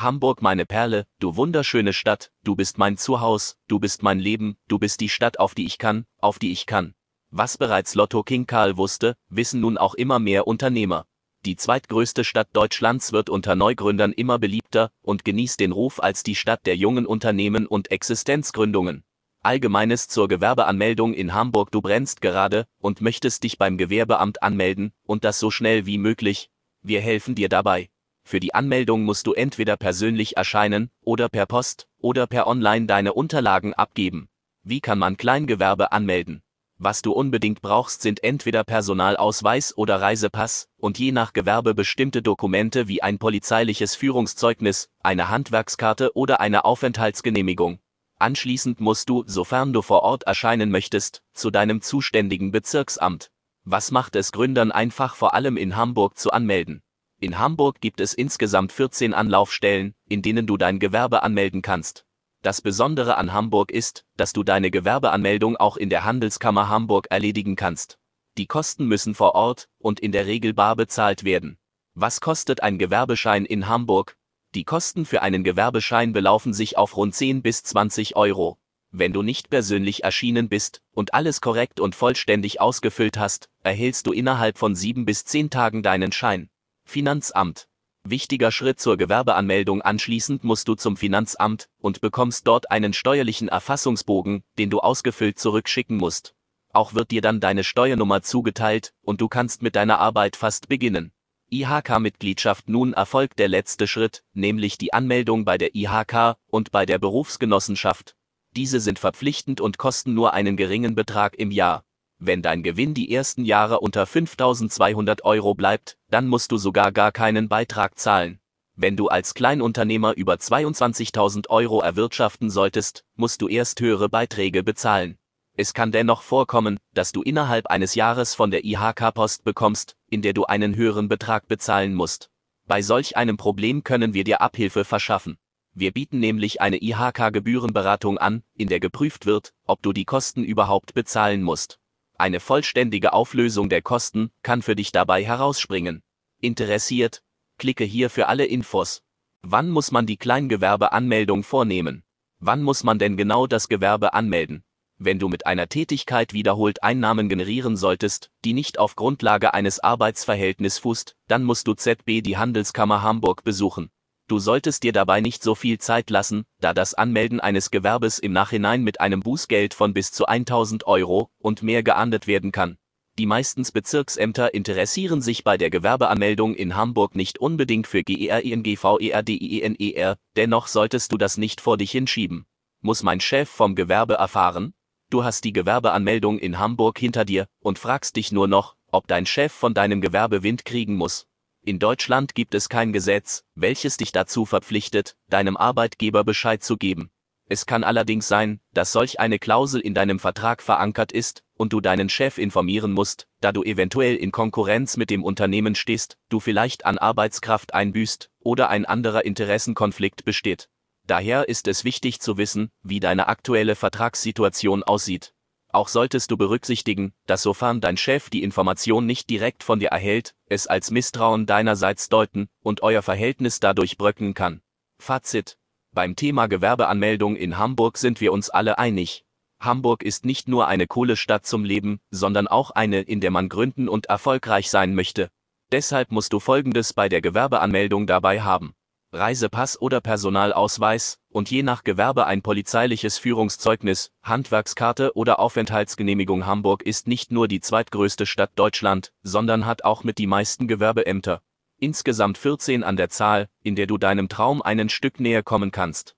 Hamburg meine Perle, du wunderschöne Stadt, du bist mein Zuhaus, du bist mein Leben, du bist die Stadt, auf die ich kann, auf die ich kann. Was bereits Lotto King Karl wusste, wissen nun auch immer mehr Unternehmer. Die zweitgrößte Stadt Deutschlands wird unter Neugründern immer beliebter und genießt den Ruf als die Stadt der jungen Unternehmen und Existenzgründungen. Allgemeines zur Gewerbeanmeldung in Hamburg Du brennst gerade und möchtest dich beim Gewerbeamt anmelden und das so schnell wie möglich. Wir helfen dir dabei. Für die Anmeldung musst du entweder persönlich erscheinen oder per Post oder per Online deine Unterlagen abgeben. Wie kann man Kleingewerbe anmelden? Was du unbedingt brauchst, sind entweder Personalausweis oder Reisepass und je nach Gewerbe bestimmte Dokumente wie ein polizeiliches Führungszeugnis, eine Handwerkskarte oder eine Aufenthaltsgenehmigung. Anschließend musst du, sofern du vor Ort erscheinen möchtest, zu deinem zuständigen Bezirksamt. Was macht es Gründern einfach vor allem in Hamburg zu anmelden? In Hamburg gibt es insgesamt 14 Anlaufstellen, in denen du dein Gewerbe anmelden kannst. Das Besondere an Hamburg ist, dass du deine Gewerbeanmeldung auch in der Handelskammer Hamburg erledigen kannst. Die Kosten müssen vor Ort und in der Regel bar bezahlt werden. Was kostet ein Gewerbeschein in Hamburg? Die Kosten für einen Gewerbeschein belaufen sich auf rund 10 bis 20 Euro. Wenn du nicht persönlich erschienen bist und alles korrekt und vollständig ausgefüllt hast, erhältst du innerhalb von 7 bis 10 Tagen deinen Schein. Finanzamt Wichtiger Schritt zur Gewerbeanmeldung anschließend musst du zum Finanzamt und bekommst dort einen steuerlichen Erfassungsbogen, den du ausgefüllt zurückschicken musst. Auch wird dir dann deine Steuernummer zugeteilt und du kannst mit deiner Arbeit fast beginnen. IHK-Mitgliedschaft nun erfolgt der letzte Schritt, nämlich die Anmeldung bei der IHK und bei der Berufsgenossenschaft. Diese sind verpflichtend und kosten nur einen geringen Betrag im Jahr. Wenn dein Gewinn die ersten Jahre unter 5200 Euro bleibt, dann musst du sogar gar keinen Beitrag zahlen. Wenn du als Kleinunternehmer über 22.000 Euro erwirtschaften solltest, musst du erst höhere Beiträge bezahlen. Es kann dennoch vorkommen, dass du innerhalb eines Jahres von der IHK Post bekommst, in der du einen höheren Betrag bezahlen musst. Bei solch einem Problem können wir dir Abhilfe verschaffen. Wir bieten nämlich eine IHK-Gebührenberatung an, in der geprüft wird, ob du die Kosten überhaupt bezahlen musst. Eine vollständige Auflösung der Kosten kann für dich dabei herausspringen. Interessiert? Klicke hier für alle Infos. Wann muss man die Kleingewerbeanmeldung vornehmen? Wann muss man denn genau das Gewerbe anmelden? Wenn du mit einer Tätigkeit wiederholt Einnahmen generieren solltest, die nicht auf Grundlage eines Arbeitsverhältnisses fußt, dann musst du ZB die Handelskammer Hamburg besuchen. Du solltest dir dabei nicht so viel Zeit lassen, da das Anmelden eines Gewerbes im Nachhinein mit einem Bußgeld von bis zu 1000 Euro und mehr geahndet werden kann. Die meisten Bezirksämter interessieren sich bei der Gewerbeanmeldung in Hamburg nicht unbedingt für GERINGVERDIENER, dennoch solltest du das nicht vor dich hinschieben. Muss mein Chef vom Gewerbe erfahren? Du hast die Gewerbeanmeldung in Hamburg hinter dir und fragst dich nur noch, ob dein Chef von deinem Gewerbe Wind kriegen muss. In Deutschland gibt es kein Gesetz, welches dich dazu verpflichtet, deinem Arbeitgeber Bescheid zu geben. Es kann allerdings sein, dass solch eine Klausel in deinem Vertrag verankert ist und du deinen Chef informieren musst, da du eventuell in Konkurrenz mit dem Unternehmen stehst, du vielleicht an Arbeitskraft einbüßt oder ein anderer Interessenkonflikt besteht. Daher ist es wichtig zu wissen, wie deine aktuelle Vertragssituation aussieht. Auch solltest du berücksichtigen, dass sofern dein Chef die Information nicht direkt von dir erhält, es als Misstrauen deinerseits deuten und euer Verhältnis dadurch bröckeln kann. Fazit. Beim Thema Gewerbeanmeldung in Hamburg sind wir uns alle einig. Hamburg ist nicht nur eine coole Stadt zum Leben, sondern auch eine, in der man gründen und erfolgreich sein möchte. Deshalb musst du Folgendes bei der Gewerbeanmeldung dabei haben. Reisepass oder Personalausweis und je nach Gewerbe ein polizeiliches Führungszeugnis, Handwerkskarte oder Aufenthaltsgenehmigung Hamburg ist nicht nur die zweitgrößte Stadt Deutschland, sondern hat auch mit die meisten Gewerbeämter. Insgesamt 14 an der Zahl, in der du deinem Traum einen Stück näher kommen kannst.